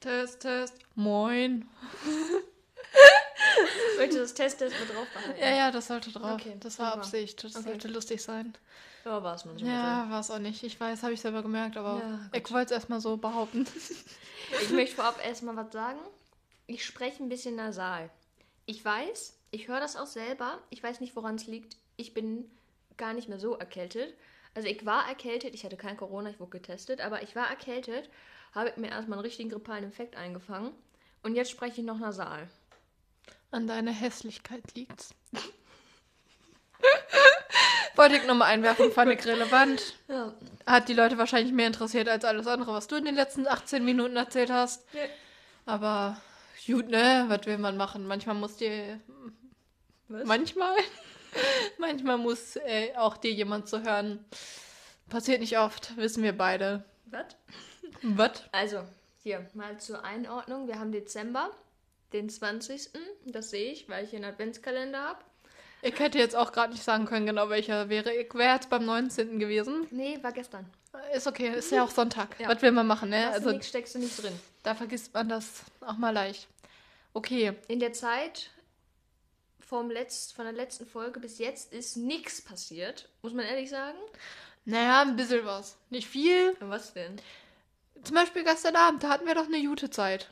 Test, Test. Moin. Möchtest du das Test Test mit drauf behalten? Ja, ja, das sollte drauf. Okay, das war super. Absicht. Das Okay. sollte lustig sein. Ja, war es so. Ja, war es auch nicht. Ich weiß, habe ich selber gemerkt, aber Ja, ich wollte es erstmal so behaupten. Ich möchte vorab erstmal was sagen. Ich spreche ein bisschen nasal. Ich weiß, ich höre das auch selber. Ich weiß nicht, woran es liegt. Ich bin gar nicht mehr so erkältet. Also ich war erkältet, ich hatte kein Corona, ich wurde getestet, aber ich war erkältet, habe mir erstmal einen richtigen grippalen Infekt eingefangen und jetzt spreche ich noch nasal. An deiner Hässlichkeit liegt's. Wollte ich nochmal einwerfen, fand ich relevant. Ja. Hat die Leute wahrscheinlich mehr interessiert als alles andere, was du in den letzten 18 Minuten erzählt hast. Ja. Aber gut, ne? Was will man machen? Manchmal muss dir. Was? Manchmal? manchmal muss äh, auch dir jemand zu hören. Passiert nicht oft, wissen wir beide. Was? Was? Also, hier, mal zur Einordnung. Wir haben Dezember, den 20. Das sehe ich, weil ich hier einen Adventskalender habe. Ich hätte jetzt auch gerade nicht sagen können, genau welcher wäre. Ich wäre jetzt beim 19. gewesen. Nee, war gestern. Ist okay, ist ja auch Sonntag. Ja. Was will man machen, ne? Also nix, steckst du nicht drin. da vergisst man das auch mal leicht. Okay, In der Zeit vom Letz-, von der letzten Folge bis jetzt ist nichts passiert, muss man ehrlich sagen. naja, ein bisschen was. Nicht viel. Was denn? Zum Beispiel gestern Abend, da hatten wir doch eine gute Zeit.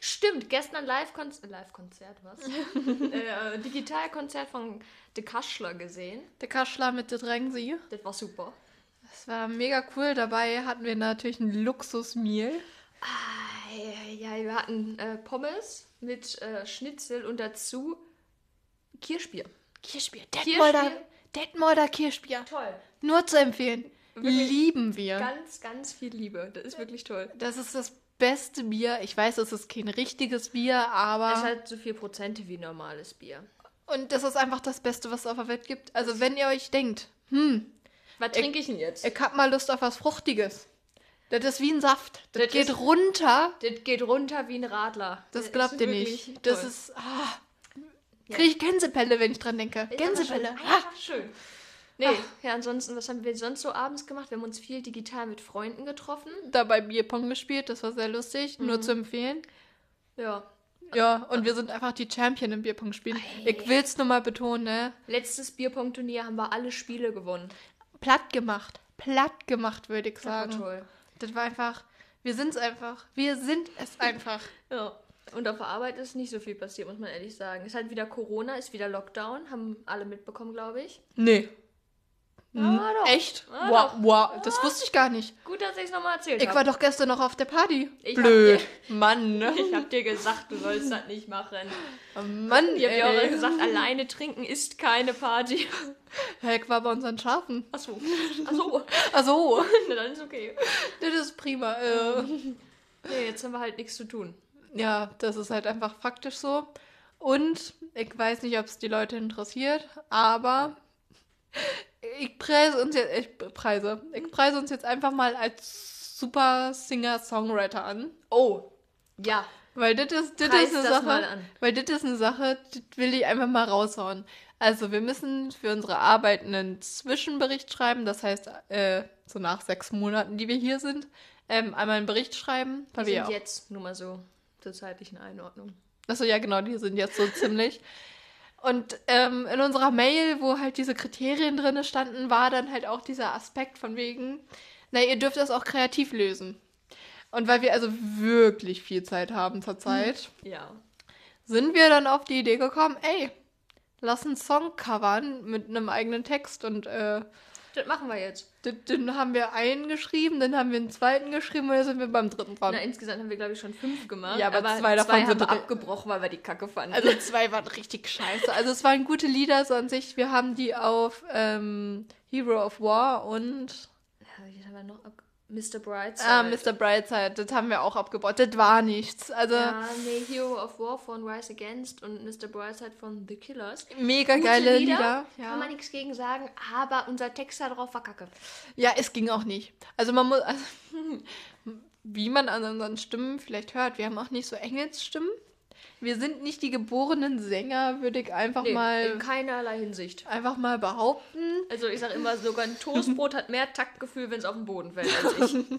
Stimmt, gestern Live-Konzert, Live-Konzert, was? äh, Digitalkonzert von The Kaschler gesehen. Der Kaschler mit der Drängsi. Das war super. Das war mega cool. Dabei hatten wir natürlich ein Luxusmeal. Ah, ja, ja, wir hatten äh, Pommes mit äh, Schnitzel und dazu Kirschbier. Kirschbier. Kirschbier. Detmolder, Detmolder Kirschbier. Toll. Nur zu empfehlen. Lieben wir. Ganz, ganz viel Liebe. Das ist wirklich toll. Das ist das beste Bier. Ich weiß, es ist kein richtiges Bier, aber... Es hat so viel Prozente wie normales Bier. Und das ist einfach das Beste, was es auf der Welt gibt. Also wenn ihr euch denkt, hm, Was trinke ich denn jetzt? ich hab mal Lust auf was Fruchtiges. Das ist wie ein Saft. Das, Das geht ist- runter. Das geht runter wie ein Radler. Das ist glaubt ihr nicht. Das toll. ist... Ah. Kriege ich Gänsepelle, wenn ich dran denke. Gänsepelle. Ah. Ah, schön. Nee, ja, ansonsten, was haben wir sonst so abends gemacht? Wir haben uns viel digital mit Freunden getroffen. Dabei Bierpong gespielt, das war sehr lustig. Mhm. Nur zu empfehlen. Ja. Ja, und wir sind einfach die Champion im Bierpong spielen. Ich will's nur mal betonen, ne? Letztes Bierpong-Turnier haben wir alle Spiele gewonnen. Platt gemacht. Platt gemacht, würde ich Das war sagen. toll. Das war einfach... Wir sind's einfach. Wir sind es einfach. Ja. Und auf der Arbeit ist nicht so viel passiert, muss man ehrlich sagen. Ist halt wieder Corona, ist wieder Lockdown, haben alle mitbekommen, glaube ich. Nee. Ja, doch. Echt? Ah, wow, doch. wow, das wusste ich gar nicht. Gut, dass ich es nochmal erzählt Ich habe. war doch gestern noch auf der Party. Ich hab Blöd. Mann, ne? Ich hab dir gesagt, du sollst das nicht machen. Oh Mann, Ich hab dir auch gesagt, alleine trinken ist keine Party. Ja, ich war bei unseren Schafen. Achso. Achso. Ach so, Na, dann ist okay. das ist prima. Äh, Nee, jetzt haben wir halt nichts zu tun. ja, das ist halt einfach faktisch so. Und ich weiß nicht, ob es die Leute interessiert, aber ich preise uns jetzt, ich preise, ich preise uns jetzt einfach mal als super Singer-Songwriter an. Oh. Ja. Weil das ist, das Preis ist eine das Sache, mal an. weil das ist eine Sache, das will ich einfach mal raushauen. Also wir müssen für unsere Arbeit einen Zwischenbericht schreiben, das heißt, äh, so nach sechs Monaten, die wir hier sind, ähm, einmal einen Bericht schreiben, wir sind jetzt nur mal so zur zeitlichen Einordnung. Achso, ja genau, die sind jetzt so ziemlich. Und ähm, in unserer Mail, wo halt diese Kriterien drin standen, war dann halt auch dieser Aspekt von wegen, na, ihr dürft das auch kreativ lösen. Und weil wir also wirklich viel Zeit haben zurzeit, Ja. sind wir dann auf die Idee gekommen, ey, lass einen Song covern mit einem eigenen Text. Und äh, Das machen wir jetzt. den, den haben wir einen geschrieben, dann haben wir einen zweiten geschrieben und jetzt sind wir beim dritten dran. Na, insgesamt haben wir, glaube ich, schon fünf gemacht. Ja, aber zwei davon haben sind abgebrochen, weil wir die Kacke fanden. Also zwei waren richtig scheiße. Also es waren gute Lieder so an sich. Wir haben die auf ähm, Hero of War und Ja, wie haben wir noch ab Mr. Brightside. ah, Mr. Brightside. Das haben wir auch abgebaut. Das war nichts. Also Ja, nee, Hero of War von Rise Against und Mr. Brightside von The Killers. mega Gute geile Lieder. Kann man Ja. nichts gegen sagen, aber unser Text da drauf war kacke. ja, es ging auch nicht. Also man muss, also, wie man an unseren Stimmen vielleicht hört, wir haben auch nicht so Engelsstimmen. Wir sind nicht die geborenen Sänger, würde ich einfach Nee, mal in keinerlei Hinsicht. einfach mal behaupten. Also ich sag immer, sogar ein Toastbrot hat mehr Taktgefühl, wenn es auf den Boden fällt, als ich.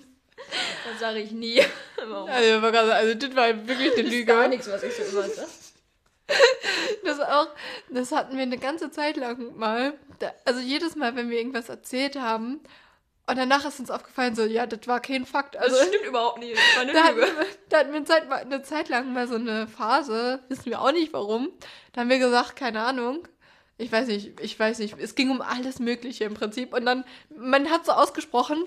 Das sage ich nie. Also, also das war wirklich eine Das ist Lüge. gar nichts, was ich so immer sage. Das auch, das hatten wir eine ganze Zeit lang mal. Da, also jedes Mal, wenn wir irgendwas erzählt haben, und danach ist uns aufgefallen, so, ja, das war kein Fakt. Das Also, stimmt überhaupt nicht. Das war eine da hatten, Lüge. wir, da hatten wir eine Zeit, eine Zeit lang mal so eine Phase, wissen wir auch nicht warum. Da haben wir gesagt, keine Ahnung. Ich weiß nicht, ich weiß nicht. Es ging um alles Mögliche im Prinzip. Und dann, man hat so ausgesprochen,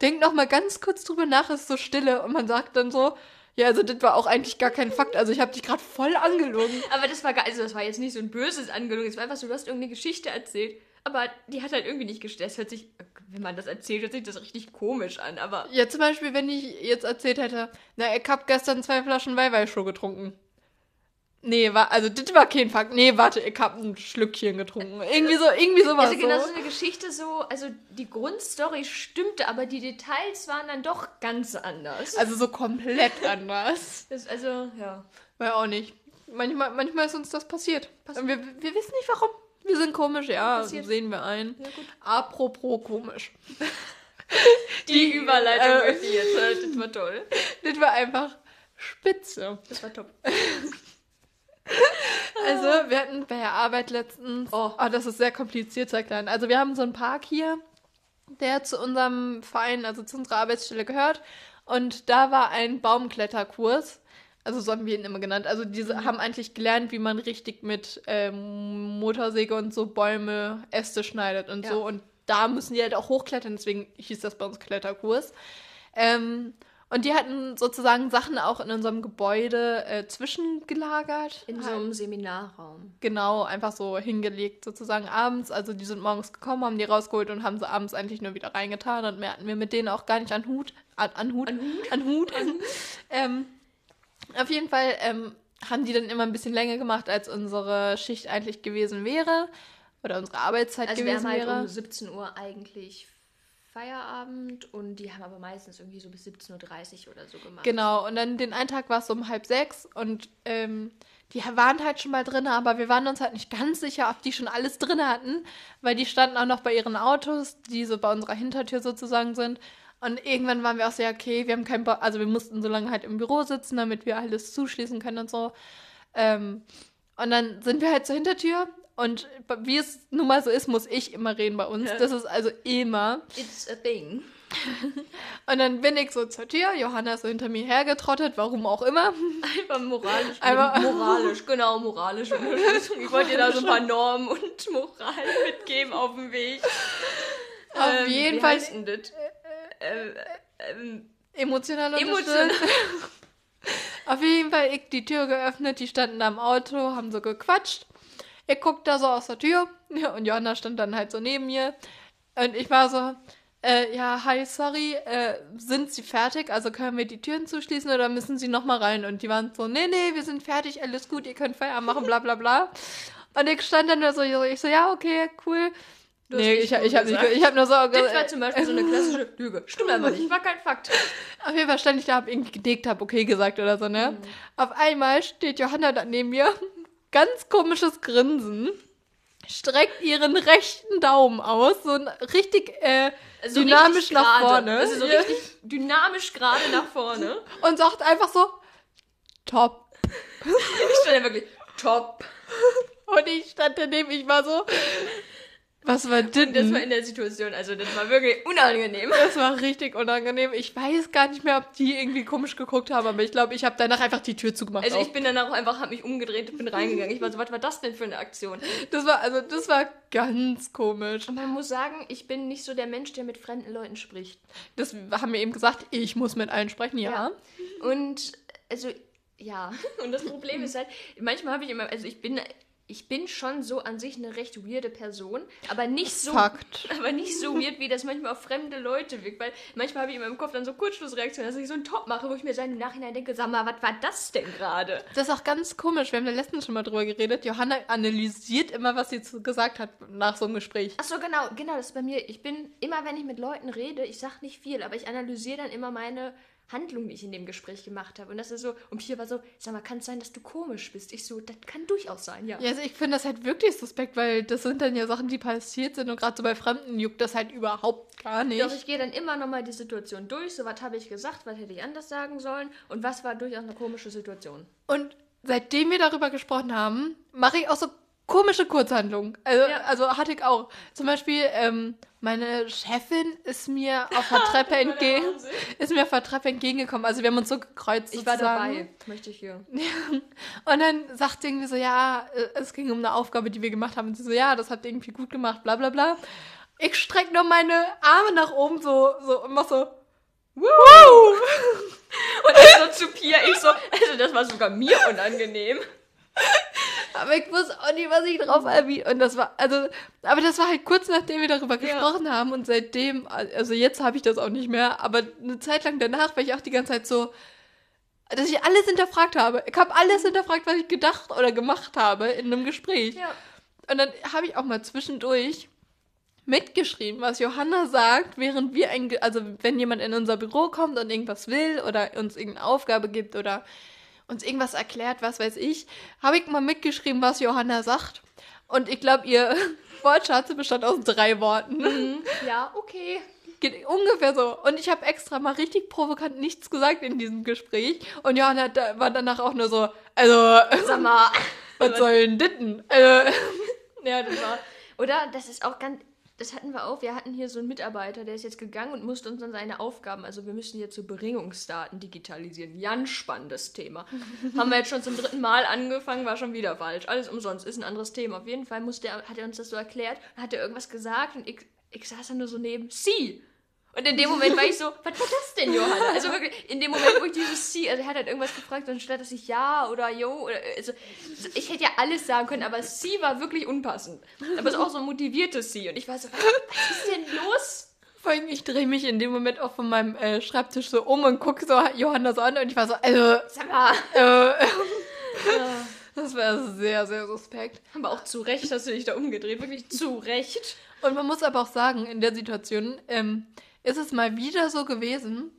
denkt noch mal ganz kurz drüber nach, ist so Stille. Und man sagt dann so, ja, also das war auch eigentlich gar kein Fakt. Also ich habe dich gerade voll angelogen. Aber das war, also das war jetzt nicht so ein böses Angelung. Es war einfach so, du hast irgendeine Geschichte erzählt. Aber die hat halt irgendwie nicht gestimmt. Das hört sich, wenn man das erzählt, hört sich das richtig komisch an. Aber Ja, zum Beispiel, wenn ich jetzt erzählt hätte, na, ich hab gestern zwei Flaschen Weihweißshow getrunken. Nee, war, also das war kein Fakt. Nee, warte, ich hab ein Schlückchen getrunken. Irgendwie so, irgendwie sowas. also genau so. so eine Geschichte so, also die Grundstory stimmte, aber die Details waren dann doch ganz anders. Also so komplett anders. Das, also, ja. War auch nicht. Manchmal, manchmal ist uns das passiert. Und wir, wir wissen nicht warum. Wir sind komisch, ja, Passiert. sehen wir ein. Ja. Apropos komisch. Die Überleitung äh, möchte ich jetzt. äh, Das war toll. Das war einfach spitze. Das war top. Also, wir hatten bei der Arbeit letztens. Oh. Oh, das ist sehr kompliziert zu erklären. Also, wir haben so einen Park hier, der zu unserem Verein, also zu unserer Arbeitsstelle gehört. Und da war ein Baumkletterkurs. Also, so haben wir ihn immer genannt. Also, diese haben eigentlich gelernt, wie man richtig mit ähm, Motorsäge und so Bäume, Äste schneidet und Ja. so. Und da müssen die halt auch hochklettern. Deswegen hieß das bei uns Kletterkurs. Ähm, und die hatten sozusagen Sachen auch in unserem Gebäude äh, zwischengelagert. In so einem Seminarraum. Genau, einfach so hingelegt sozusagen abends. Also die sind morgens gekommen, haben die rausgeholt und haben sie abends eigentlich nur wieder reingetan und mehr hatten wir mit denen auch gar nicht an Hut. An, an Hut? An Hut. ähm, auf jeden Fall ähm, haben die dann immer ein bisschen länger gemacht, als unsere Schicht eigentlich gewesen wäre. Oder unsere Arbeitszeit Also wir gewesen haben halt wäre. um 17 Uhr eigentlich Feierabend und die haben aber meistens irgendwie so bis 17.30 Uhr oder so gemacht. Genau, und dann den einen Tag war es so um halb sechs und ähm, die waren halt schon mal drin, aber wir waren uns halt nicht ganz sicher, ob die schon alles drin hatten, weil die standen auch noch bei ihren Autos, die so bei unserer Hintertür sozusagen sind. Und irgendwann waren wir auch so, ja, okay, wir haben keinen Bock, also wir mussten so lange halt im Büro sitzen, damit wir alles zuschließen können und so. Ähm, und dann sind wir halt zur Hintertür und wie es nun mal so ist, muss ich immer reden bei uns. Das ist also immer. It's a thing. Und dann bin ich so zur Tür, Johanna ist so hinter mir hergetrottet, warum auch immer. Einfach moralisch. Einfach- moralisch, genau, moralisch. Ich wollte dir da so ein paar Normen und Moral mitgeben auf dem Weg. Auf jeden wie Fall- das? Ähm, Emotional Emotional. Auf jeden Fall ich die Tür geöffnet, die standen da im Auto, haben so gequatscht. Ich guck da so aus der Tür ja, und Johanna stand dann halt so neben mir. Und ich war so, äh, ja, hi, sorry, äh, sind Sie fertig? Also können wir die Türen zuschließen oder müssen Sie noch mal rein? Und die waren so, nee, nee, wir sind fertig, alles gut, ihr könnt Feierabend machen, bla bla bla. Und ich stand dann nur so, ich so, ja, okay, cool. Du nee, ich, ich habe nicht, gesagt. ich habe nur so, das war zum Beispiel so eine klassische Lüge. Stimmt aber nicht, war kein Fakt. Auf jeden Fall stand ich da, hab irgendwie gedickt, hab okay gesagt oder so, ne? Auf einmal steht Johanna da neben mir, ganz komisches Grinsen, streckt ihren rechten Daumen aus, so ein richtig äh, Also dynamisch richtig nach gerade. vorne Also so Ja. richtig dynamisch gerade nach vorne. und sagt einfach so, top. Ich stand da wirklich top. Und ich stand daneben, ich war so, was war denn? Das war in der Situation, also das war wirklich unangenehm. Das war richtig unangenehm. Ich weiß gar nicht mehr, ob die irgendwie komisch geguckt haben, aber ich glaube, ich habe danach einfach die Tür zugemacht. Also auch. ich bin dann auch einfach, hab mich umgedreht und bin reingegangen. Ich war so, was war das denn für eine Aktion? das war also das war ganz komisch. Und man muss sagen, ich bin nicht so der Mensch, der mit fremden Leuten spricht. Das haben wir eben gesagt, ich muss mit allen sprechen, ja. Ja. Und also ja, und das Problem ist halt, manchmal habe ich immer, also ich bin ich bin schon so an sich eine recht weirde Person, aber nicht so Fakt. aber nicht so weird, wie das manchmal auf fremde Leute wirkt, weil manchmal habe ich in meinem Kopf dann so Kurzschlussreaktionen, dass ich so einen Top mache, wo ich mir dann im Nachhinein denke, sag mal, was war das denn gerade? Das ist auch ganz komisch. Wir haben da letztens schon mal drüber geredet. Johanna analysiert immer, was sie gesagt hat nach so einem Gespräch. Ach so, genau, genau, das ist bei mir. Ich bin immer, wenn ich mit Leuten rede, ich sag nicht viel, aber ich analysiere dann immer meine Handlung, die ich in dem Gespräch gemacht habe. Und das ist so, und Pia war so, sag mal, kann es sein, dass du komisch bist? Ich so, das kann durchaus sein, ja. Ja, also ich finde das halt wirklich suspekt, weil das sind dann ja Sachen, die passiert sind und gerade so bei Fremden juckt das halt überhaupt gar nicht. Doch ich gehe dann immer nochmal die Situation durch, so was habe ich gesagt, was hätte ich anders sagen sollen und was war durchaus eine komische Situation. Und seitdem wir darüber gesprochen haben, mache ich auch so komische Kurzhandlungen. Also, Ja. also hatte ich auch. Zum Beispiel, ähm, meine Chefin ist mir auf der Treppe entgegen, ist mir auf der Treppe entgegengekommen. Also wir haben uns so gekreuzt. Ich war sozusagen. dabei, möchte ich hier. Und dann sagt sie irgendwie so, ja, äh, es ging um eine Aufgabe, die wir gemacht haben. Und sie so, ja, das habt ihr irgendwie gut gemacht, bla bla bla. Ich strecke nur meine Arme nach oben so, so und mach so, Woo! Und ich so zu Pia, ich so, also das war sogar mir unangenehm. Aber ich wusste auch nicht, was ich drauf erwidert. Und das war, also, aber das war halt kurz nachdem wir darüber gesprochen haben. Und seitdem, also jetzt habe ich das auch nicht mehr. Aber eine Zeit lang danach war ich auch die ganze Zeit so, dass ich alles hinterfragt habe. Ich habe alles hinterfragt, was ich gedacht oder gemacht habe in einem Gespräch. Ja. Und dann habe ich auch mal zwischendurch mitgeschrieben, was Johanna sagt, während wir ein, also wenn jemand in unser Büro kommt und irgendwas will oder uns irgendeine Aufgabe gibt oder uns irgendwas erklärt, was weiß ich, habe ich mal mitgeschrieben, was Johanna sagt. Und ich glaube, ihr Wortschatz bestand aus drei Worten. Ja, okay. Geht ungefähr so. Und ich habe extra mal richtig provokant nichts gesagt in diesem Gespräch. Und Johanna da- war danach auch nur so, also, Sag mal. was soll denn ditten? Also, Ja, das war. Oder das ist auch ganz. Das hatten wir auch. Wir hatten hier so einen Mitarbeiter, der ist jetzt gegangen und musste uns dann seine Aufgaben. Also wir müssen jetzt so Beringungsdaten digitalisieren. Ganz spannendes Thema. Haben wir jetzt schon zum dritten Mal angefangen, war schon wieder falsch. Alles umsonst, ist ein anderes Thema. Auf jeden Fall musste er, hat er uns das so erklärt, hat er irgendwas gesagt und ich, ich saß dann nur so neben sie. Und in dem Moment war ich so, was war das denn, Johanna? Also wirklich, in dem Moment, wo ich dieses Sie, also er hat halt irgendwas gefragt und statt dass ich Ja oder Jo oder, also ich hätte ja alles sagen können, aber Sie war wirklich unpassend. Aber es ist auch so ein motiviertes Sie und ich war so, was ist denn los? vor allem, ich drehe mich in dem Moment auch von meinem äh, Schreibtisch so um und gucke so Johanna so an und ich war so, also, Sag mal. äh, das wäre sehr, sehr suspekt. Aber auch zu Recht hast du dich da umgedreht, wirklich zu Recht. Und man muss aber auch sagen, in der Situation ähm, ist es mal wieder so gewesen,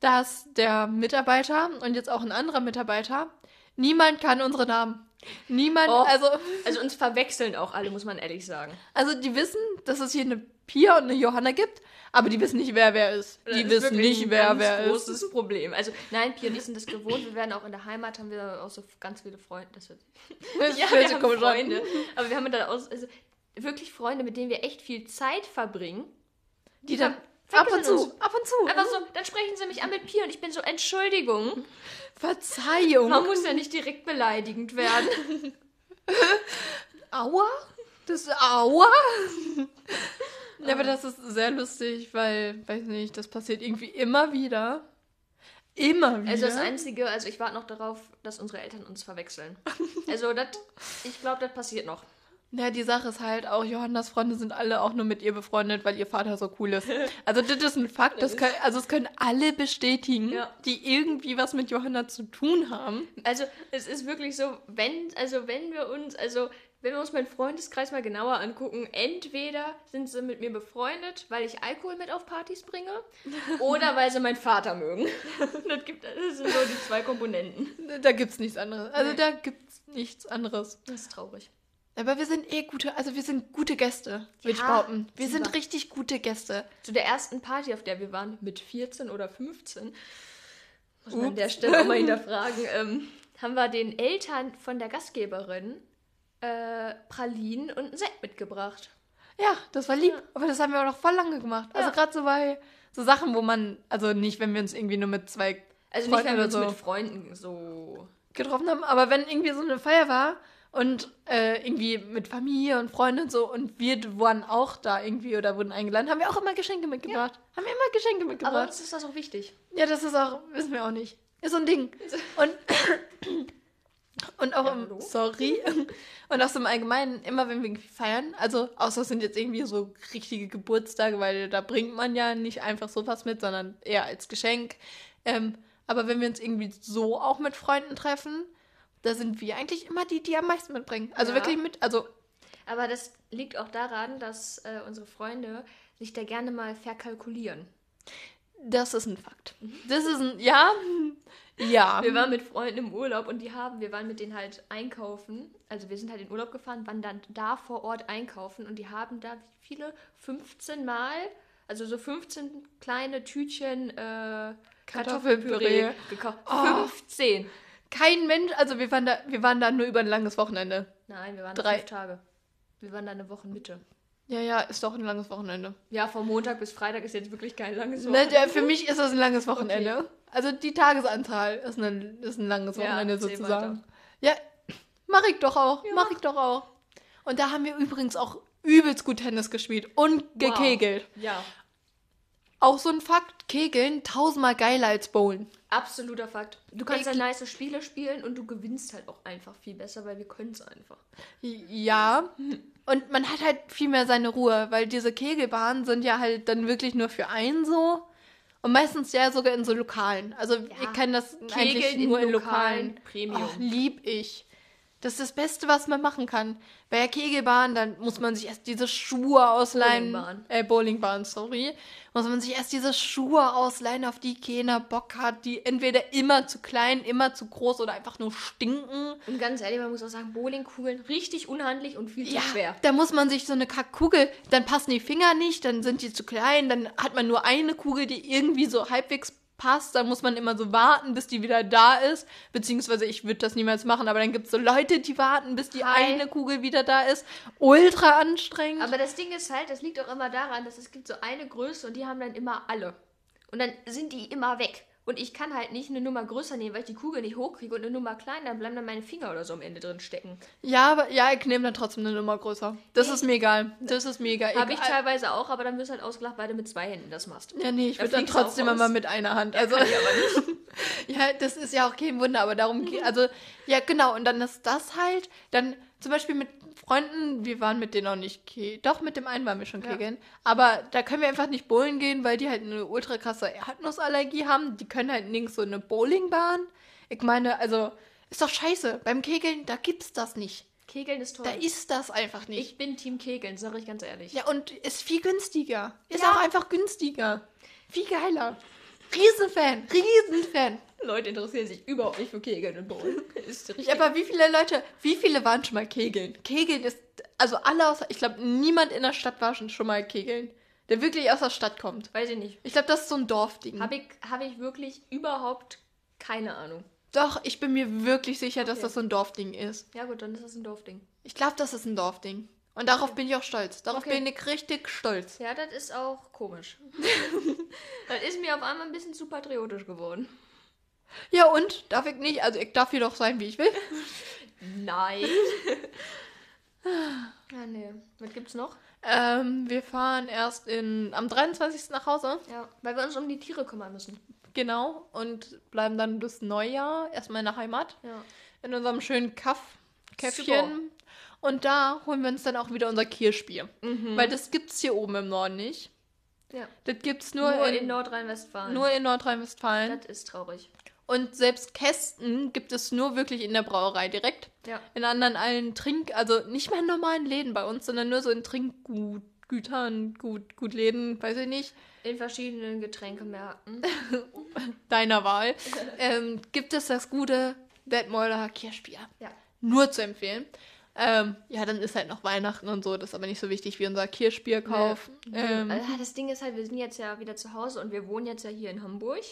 dass der Mitarbeiter und jetzt auch ein anderer Mitarbeiter, niemand kann unsere Namen. Niemand, Oh. also, Also uns verwechseln auch alle, muss man ehrlich sagen. also die wissen, dass es hier eine Pia und eine Johanna gibt, aber die wissen nicht, wer wer ist. Das Die ist wissen nicht, ein wer ganz wer ist. großes Problem. Also nein, Pia und ich sind das gewohnt. Wir werden auch in der Heimat, haben wir auch so ganz viele Freunde. Das wird Das Ja, wir haben. Freunde. Aber wir haben dann auch also, wirklich Freunde, mit denen wir echt viel Zeit verbringen. Die dann ver- ab und zu, uns. ab und zu. Einfach so, dann sprechen sie mich an mit Pia und ich bin so, Entschuldigung. Verzeihung. Man muss ja nicht direkt beleidigend werden. Aua? Das Aua? ja, aber das ist sehr lustig, weil, weiß nicht, das passiert irgendwie immer wieder. Immer wieder. Also das Einzige, also ich warte noch darauf, dass unsere Eltern uns verwechseln. Also das, ich glaube, das passiert noch. Ja, die Sache ist halt auch, Johannas Freunde sind alle auch nur mit ihr befreundet, weil ihr Vater so cool ist. Also das ist ein Fakt, das können, also es können alle bestätigen, Ja. die irgendwie was mit Johanna zu tun haben. Also es ist wirklich so, wenn, also wenn wir uns, also wenn wir uns meinen Freundeskreis mal genauer angucken, entweder sind sie mit mir befreundet, weil ich Alkohol mit auf Partys bringe, oder weil sie meinen Vater mögen. Das, gibt, das sind so die zwei Komponenten. Da gibt's nichts anderes. Also da gibt's nichts anderes. Das ist traurig. Aber wir sind eh gute, also wir sind gute Gäste, würde ich Ja, behaupten. Wir super. sind richtig gute Gäste. Zu der ersten Party, auf der wir waren, mit 14 oder 15, muss man an der Ups. Stelle auch mal hinterfragen, ähm, haben wir den Eltern von der Gastgeberin äh, Pralinen und ein Sekt mitgebracht. Ja, das war lieb. Ja. Aber das haben wir auch noch voll lange gemacht. Also Ja. gerade so bei so Sachen, wo man, also nicht, wenn wir uns irgendwie nur mit zwei Also nicht, Freunden wenn wir uns so mit Freunden so... getroffen haben, aber wenn irgendwie so eine Feier war und äh, irgendwie mit Familie und Freunden und so und wir waren auch da irgendwie oder wurden eingeladen, haben wir auch immer Geschenke mitgebracht. Haben wir immer Geschenke Aber mitgebracht. uns ist das auch wichtig. Ja, das ist auch, wissen wir auch nicht. Ist so ein Ding. Und, und auch Ja, im, hallo? sorry, und auch so im Allgemeinen, immer wenn wir irgendwie feiern, also außer es sind jetzt irgendwie so richtige Geburtstage, weil da bringt man ja nicht einfach sowas mit, sondern eher als Geschenk. Ähm, aber wenn wir uns irgendwie so auch mit Freunden treffen, da sind wir eigentlich immer die, die am meisten mitbringen. Also Ja. wirklich mit, also Aber das liegt auch daran, dass äh, unsere Freunde sich da gerne mal verkalkulieren. Das ist ein Fakt. Das ist ein, ja, ja. Wir waren mit Freunden im Urlaub und die haben, wir waren mit denen halt einkaufen. Also wir sind halt in Urlaub gefahren, waren dann da vor Ort einkaufen und die haben da wie viele? 15 Mal, also so 15 kleine Tütchen äh, Kartoffelpüree. Kartoffelpüree gekauft. Oh. 15. Kein Mensch, also wir waren da, wir waren da nur über ein langes Wochenende. Nein, wir waren da Drei. fünf Tage. Wir waren da eine Woche Mitte. Ja, ja, ist doch ein langes Wochenende. Ja, von Montag bis Freitag ist jetzt wirklich kein langes Ne, Wochenende. der, für mich ist das ein langes Wochenende. Also die Tagesanzahl ist, ein ist ein langes Ja, Wochenende erzähl sozusagen. Ja, mach ich doch auch. Mach ich doch auch. Und da haben wir übrigens auch übelst gut Tennis gespielt und gekegelt. Ja, Auch so ein Fakt, Kegeln tausendmal geiler als Bowlen. absoluter Fakt. Du kannst dann nice Spiele spielen und du gewinnst halt auch einfach viel besser, weil wir können es einfach. Ja. Und man hat halt viel mehr seine Ruhe, weil diese Kegelbahnen sind ja halt dann wirklich nur für einen so. Und meistens ja sogar in so Lokalen. Also ich kenne das eigentlich Kegeln nur in Lokalen. Lokalen, Premium. Ach, lieb ich. Das ist das Beste, was man machen kann. Bei der Kegelbahn, dann muss man sich erst diese Schuhe ausleihen. Bowlingbahn. Äh, Bowlingbahn, sorry. Muss man sich erst diese Schuhe ausleihen, auf die keiner Bock hat, die entweder immer zu klein, immer zu groß oder einfach nur stinken. Und ganz ehrlich, man muss auch sagen, Bowlingkugeln richtig unhandlich und viel zu Ja, schwer. da muss man sich so eine Kackkugel, dann passen die Finger nicht, dann sind die zu klein, dann hat man nur eine Kugel, die irgendwie so halbwegs passt, dann muss man immer so warten, bis die wieder da ist, beziehungsweise ich würde das niemals machen, aber dann gibt es so Leute, die warten, bis die Hi. eine Kugel wieder da ist. Ultra anstrengend. Aber das Ding ist halt, das liegt auch immer daran, dass es gibt so eine Größe und die haben dann immer alle. Und dann sind die immer weg. Und ich kann halt nicht eine Nummer größer nehmen, weil ich die Kugel nicht hochkriege und eine Nummer kleiner, dann bleiben dann meine Finger oder so am Ende drin stecken. ja, aber ja, ich nehme dann trotzdem eine Nummer größer. Das ist mir egal. Das ist mir egal. Habe ich teilweise auch, aber dann wirst du halt ausgelacht, weil du mit zwei Händen das machst. Ja, nee, ich würde dann trotzdem immer mit einer Hand. Also, nicht. ja, das ist ja auch kein Wunder, aber darum geht. Also, ja, genau. Und dann ist das halt, dann zum Beispiel mit Freunden, wir waren mit denen auch nicht ke Doch, mit dem einen waren wir schon Ja. kegeln. Aber da können wir einfach nicht bowlen gehen, weil die halt eine ultra krasse Erdnussallergie haben. Die können halt nirgends so eine Bowlingbahn. Ich meine, also, ist doch scheiße. Beim Kegeln, da gibt's das nicht. Kegeln ist toll. Da ist das einfach nicht. ich bin Team Kegeln, sage ich ganz ehrlich. Ja, und ist viel günstiger. Ist Ja. auch einfach günstiger. Viel geiler. Riesenfan, Riesenfan. Leute interessieren sich überhaupt nicht für Kegeln und Bowlen. ist richtig. Aber wie viele Leute, wie viele waren schon mal kegeln? Kegeln ist, also alle außer, ich glaube, niemand in der Stadt war schon, schon mal kegeln, der wirklich aus der Stadt kommt. Weiß ich nicht. Ich glaube, das ist so ein Dorfding. Habe ich, hab ich wirklich überhaupt keine Ahnung. Doch, ich bin mir wirklich sicher, dass Okay. das so ein Dorfding ist. Ja gut, dann ist das ein Dorfding. Ich glaube, das ist ein Dorfding. Und darauf bin ich auch stolz. Darauf Okay. bin ich richtig stolz. Ja, das ist auch komisch. das ist mir auf einmal ein bisschen zu patriotisch geworden. Ja, und? Darf ich nicht? Also, ich darf hier doch sein, wie ich will. Nein. ja, nee. Was gibt's noch? Ähm, wir fahren erst in, am 23. nach Hause. Ja, weil wir uns um die Tiere kümmern müssen. Genau. Und bleiben dann bis Neujahr erstmal in der Heimat. Ja. in unserem schönen Kaff. Käffchen. Und da holen wir uns dann auch wieder unser Kirschbier. Weil das gibt's hier oben im Norden nicht. ja. Das gibt's nur, Nur, in, in Nordrhein-Westfalen. nur in Nordrhein-Westfalen. Das ist traurig. Und selbst Kästen gibt es nur wirklich in der Brauerei direkt. Ja. In anderen allen Trink, also nicht mal in normalen Läden bei uns, sondern nur so in Trinkgütern, Gut, Gutläden, weiß ich nicht, In verschiedenen Getränkemärkten. deiner Wahl, ähm, gibt es das gute Detmolder Kirschbier. Ja. nur zu empfehlen. Ähm, ja, dann ist halt noch Weihnachten und so, das ist aber nicht so wichtig wie unser Kirschbierkauf. Ähm, Ja, das Ding ist halt, wir sind jetzt ja wieder zu Hause und wir wohnen jetzt ja hier in Hamburg.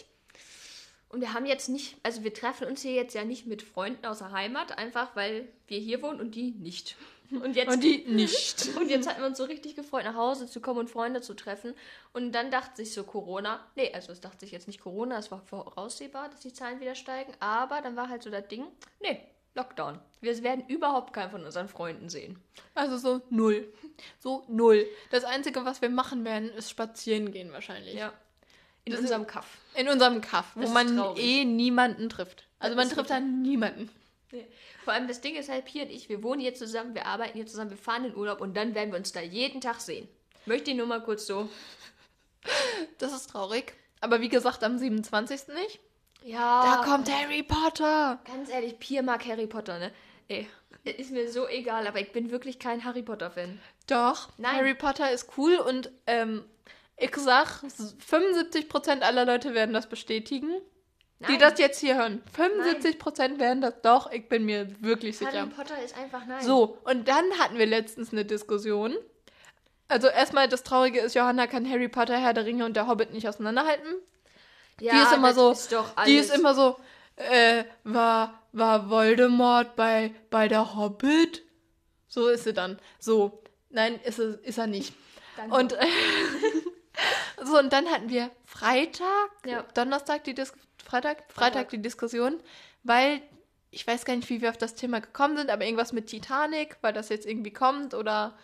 Und wir haben jetzt nicht, also wir treffen uns hier jetzt ja nicht mit Freunden aus der Heimat, einfach weil wir hier wohnen und die nicht. Und jetzt, und die nicht. und jetzt hatten wir uns so richtig gefreut, nach Hause zu kommen und Freunde zu treffen. Und dann dachte sich so Corona, nee, also es dachte sich jetzt nicht Corona, es war voraussehbar, dass die Zahlen wieder steigen. Aber dann war halt so das Ding, nee, Lockdown. Wir werden überhaupt keinen von unseren Freunden sehen. Also so null. So null. Das Einzige, was wir machen werden, ist spazieren gehen wahrscheinlich. Ja. In Das unserem Kaff. In unserem Kaff, wo man traurig. eh niemanden trifft. Also Das man trifft da niemanden. Nee. Vor allem das Ding ist halt, Pia und ich, wir wohnen hier zusammen, wir arbeiten hier zusammen, wir fahren in Urlaub und dann werden wir uns da jeden Tag sehen. Möchte ich nur mal kurz so. Das ist traurig. Aber wie gesagt, am 27. nicht. Ja. Da kommt Harry Potter. Ganz ehrlich, Pia mag Harry Potter, ne? Ey, ist mir so egal, aber ich bin wirklich kein Harry Potter-Fan. Doch, Nein. Harry Potter ist cool und ähm, Ich sag, 75% aller Leute werden das bestätigen, die Nein. das jetzt hier hören. 75% werden das doch, ich bin mir wirklich sicher. Harry Potter ist einfach nein. So, und dann hatten wir letztens eine Diskussion. Also erstmal das Traurige ist, Johanna kann Harry Potter, Herr der Ringe und der Hobbit nicht auseinanderhalten. ja, die ist immer so, Ist doch alles. die ist immer so, äh, war, war Voldemort bei, bei der Hobbit? So ist sie dann. So, nein, ist, es, ist er nicht. Danke. Und äh, so, und dann hatten wir Freitag, Ja. Donnerstag die Dis Freitag, Freitag die Diskussion, weil ich weiß gar nicht, wie wir auf das Thema gekommen sind, aber irgendwas mit Titanic, weil das jetzt irgendwie kommt oder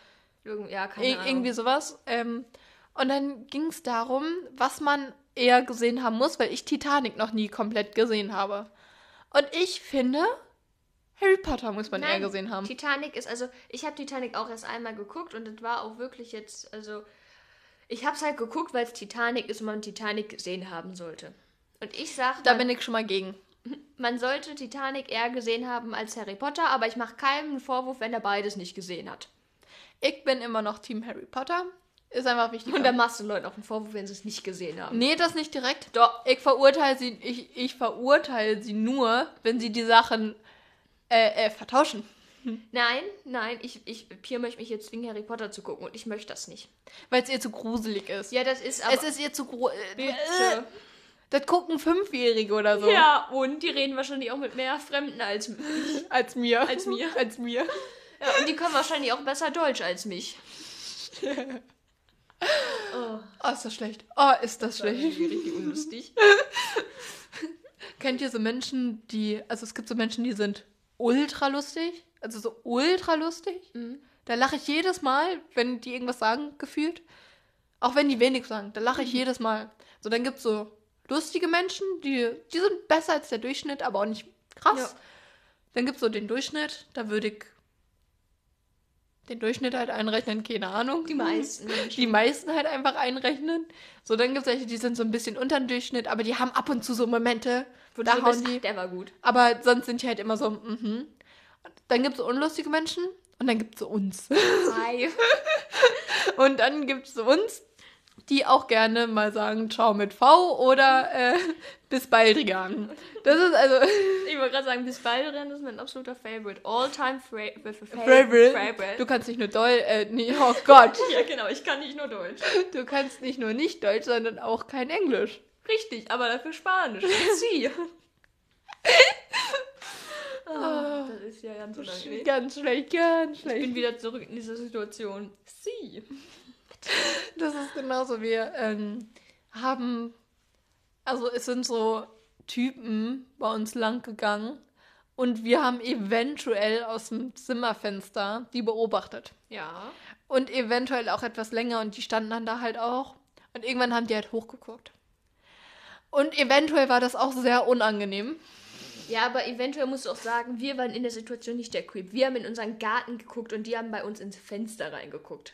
Irgend, ja, keine Ir Ahnung. irgendwie sowas. Ähm, und dann ging es darum, was man eher gesehen haben muss, weil ich Titanic noch nie komplett gesehen habe. Und ich finde, Harry Potter muss man eher Nein, gesehen haben. Titanic ist, also ich habe Titanic auch erst einmal geguckt und das war auch wirklich jetzt, also ich habe es halt geguckt, weil es Titanic ist und man Titanic gesehen haben sollte. Und ich sage, Da man, bin ich schon mal gegen. man sollte Titanic eher gesehen haben als Harry Potter, aber ich mache keinem einen Vorwurf, wenn er beides nicht gesehen hat. Ich bin immer noch Team Harry Potter. Ist einfach wichtig. Und dann machst du Leuten auch einen Vorwurf, wenn sie es nicht gesehen haben. Nee, das nicht direkt. Doch, ich verurteile sie, ich, ich verurteile sie nur, wenn sie die Sachen äh, äh, vertauschen. Nein, nein, ich, ich, Pia möchte mich jetzt zwingen, Harry Potter zu gucken und ich möchte das nicht. Weil es ihr zu gruselig ist. Ja, das ist aber... es ist ihr zu gruselig. Bitte. Das gucken Fünfjährige oder so. Ja, und die reden wahrscheinlich auch mit mehr Fremden als Als mir. Als mir. Als mir. Ja, und die können wahrscheinlich auch besser Deutsch als mich. oh, Oh, ist das schlecht. Oh, ist das das schlecht. richtig unlustig. Kennt ihr so Menschen, die, also es gibt so Menschen, die sind ultra lustig, also so ultra lustig. Mhm. Da lache ich jedes Mal, wenn die irgendwas sagen, gefühlt. Auch wenn die wenig sagen, da lache ich Mhm. jedes Mal. So, dann gibt es so lustige Menschen, die, die sind besser als der Durchschnitt, aber auch nicht krass. Ja. Dann gibt es so den Durchschnitt, da würde ich den Durchschnitt halt einrechnen, keine Ahnung. Die meisten. Die meisten halt einfach einrechnen. So, dann gibt es welche, die sind so ein bisschen unter dem Durchschnitt, aber die haben ab und zu so Momente, Wo da du hauen bist, die. der war gut. Aber sonst sind die halt immer so, mhm. Dann gibt es unlustige Menschen und dann gibt es uns. Hi. Und dann gibt es uns, die auch gerne mal sagen, ciao mit V oder äh, bis bald, Rigan. Das ist also Ich wollte gerade sagen, bis bald rennen ist mein absoluter Favorite. All-time fa Favorite. Favorite. Du kannst nicht nur Deutsch, äh, nee, oh Gott. ja, genau, ich kann nicht nur Deutsch. Du kannst nicht nur nicht Deutsch, sondern auch kein Englisch. Richtig, aber dafür Spanisch. Sie. Oh, das ist ja ganz unangenehm. Ganz schlecht, ganz Ich schlecht. bin wieder zurück in diese Situation. Sie. Das ist genauso. Wir ähm, haben, also es sind so Typen bei uns lang gegangen und wir haben eventuell aus dem Zimmerfenster die beobachtet. Ja. Und eventuell auch etwas länger und die standen dann da halt auch. Und irgendwann haben die halt hochgeguckt. Und eventuell war das auch sehr unangenehm. Ja, aber eventuell musst du auch sagen, wir waren in der Situation nicht der Creep. Wir haben in unseren Garten geguckt und die haben bei uns ins Fenster reingeguckt.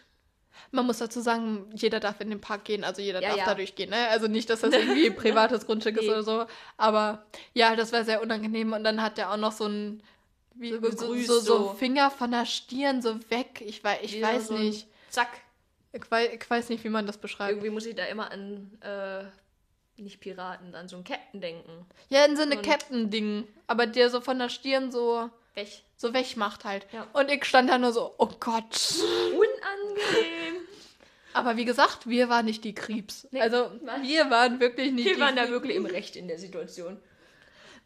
Man muss dazu sagen, jeder darf in den Park gehen, also jeder Ja, darf ja. da durchgehen. Ne? Also nicht, dass das irgendwie privates Grundstück ist Nee. oder so. Aber ja, das war sehr unangenehm. Und dann hat der auch noch so ein wie, So so, gegrüßt, so, so so. Finger von der Stirn so weg. Ich, wei ich Wieder weiß nicht. Zack. Ich weiß, ich weiß nicht, wie man das beschreibt. Irgendwie muss ich da immer an, äh, nicht Piraten, an so einen Captain denken. Ja, in so eine Captain-Ding. Aber der so von der Stirn so, Weg. so wegmacht halt. Ja. Und ich stand da nur so, oh Gott. Unangenehm. Aber wie gesagt, wir waren nicht die Creeps. Nee, also was? wir waren wirklich nicht Wir die waren da wirklich im Recht in der Situation.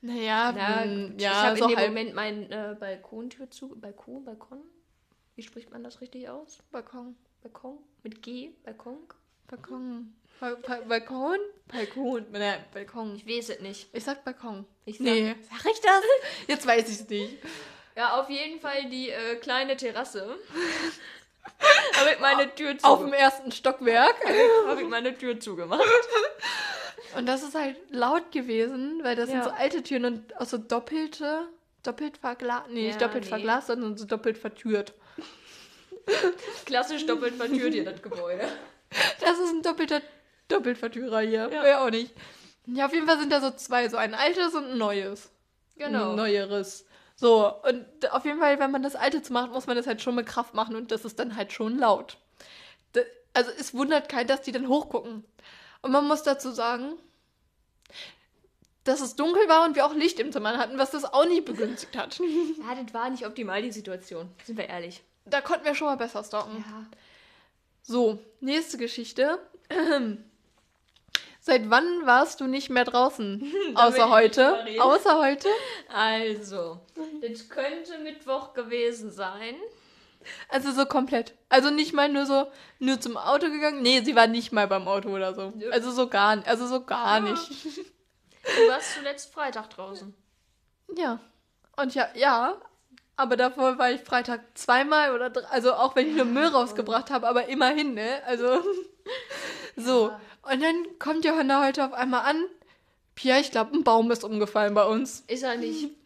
Naja, Na, gut. ja, ich habe so in dem halb Moment meinen äh, Balkontür zu. Balkon, Balkon? Wie spricht man das richtig aus? Balkon. Balkon? Mit G? Balkon? Balkon. Ba ba Balkon? Balkon. Ne, Balkon. Ich weiß es nicht. Ich sag Balkon. Ich sag, Nee. Sag ich das? Jetzt weiß ich es nicht. Ja, auf jeden Fall die äh, kleine Terrasse. habe ich meine Tür Auf dem zugemacht. ersten Stockwerk. Habe ich meine Tür zugemacht. Und das ist halt laut gewesen, weil das Ja. sind so alte Türen und auch so doppelte, doppelt verglast, nee, nicht Ja, doppelt nee. verglast, sondern so doppelt vertürt. Klassisch doppelt vertürt hier das Gebäude. Das ist ein doppelter Doppelvertürer hier. Ja. Ja. auch nicht. Ja, auf jeden Fall sind da so zwei, so ein altes und ein neues. Genau. Ein neueres. So, und auf jeden Fall, wenn man das alte zu macht, muss man das halt schon mit Kraft machen und das ist dann halt schon laut. D Also es wundert keinen, dass die dann hochgucken. Und man muss dazu sagen, dass es dunkel war und wir auch Licht im Zimmer hatten, was das auch nicht begünstigt hat. Ja, das war nicht optimal, die Situation. Sind wir ehrlich. Da konnten wir schon mal besser stalken. Ja. So, nächste Geschichte. Seit wann warst du nicht mehr draußen? Außer heute. Außer heute. Also, das könnte Mittwoch gewesen sein. Also so komplett. Also nicht mal nur so, nur zum Auto gegangen. Nee, sie war nicht mal beim Auto oder so. Nö. Also so gar nicht. Also so gar Ja. nicht. Du warst zuletzt Freitag draußen. Ja. Und ja, ja. Aber davor war ich Freitag zweimal oder drei, also auch wenn ich nur Müll rausgebracht habe, aber immerhin, ne? Also so. Ja. Und dann kommt Johanna heute auf einmal an. Pia, ich glaube, ein Baum ist umgefallen bei uns. Ist er nicht.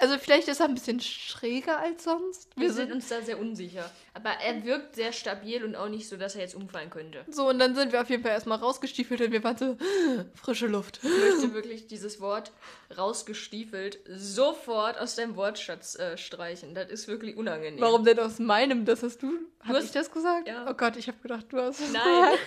Also vielleicht ist er ein bisschen schräger als sonst. Wir sind uns da sehr unsicher. Aber er wirkt sehr stabil und auch nicht so, dass er jetzt umfallen könnte. so und dann sind wir auf jeden Fall erstmal rausgestiefelt und wir waren so frische Luft. Ich möchte wirklich dieses Wort rausgestiefelt sofort aus deinem Wortschatz äh, streichen. Das ist wirklich unangenehm. Warum denn aus meinem? Das hast du. Hast hast- ich das gesagt? Ja. Oh Gott, ich habe gedacht, du hast es Nein.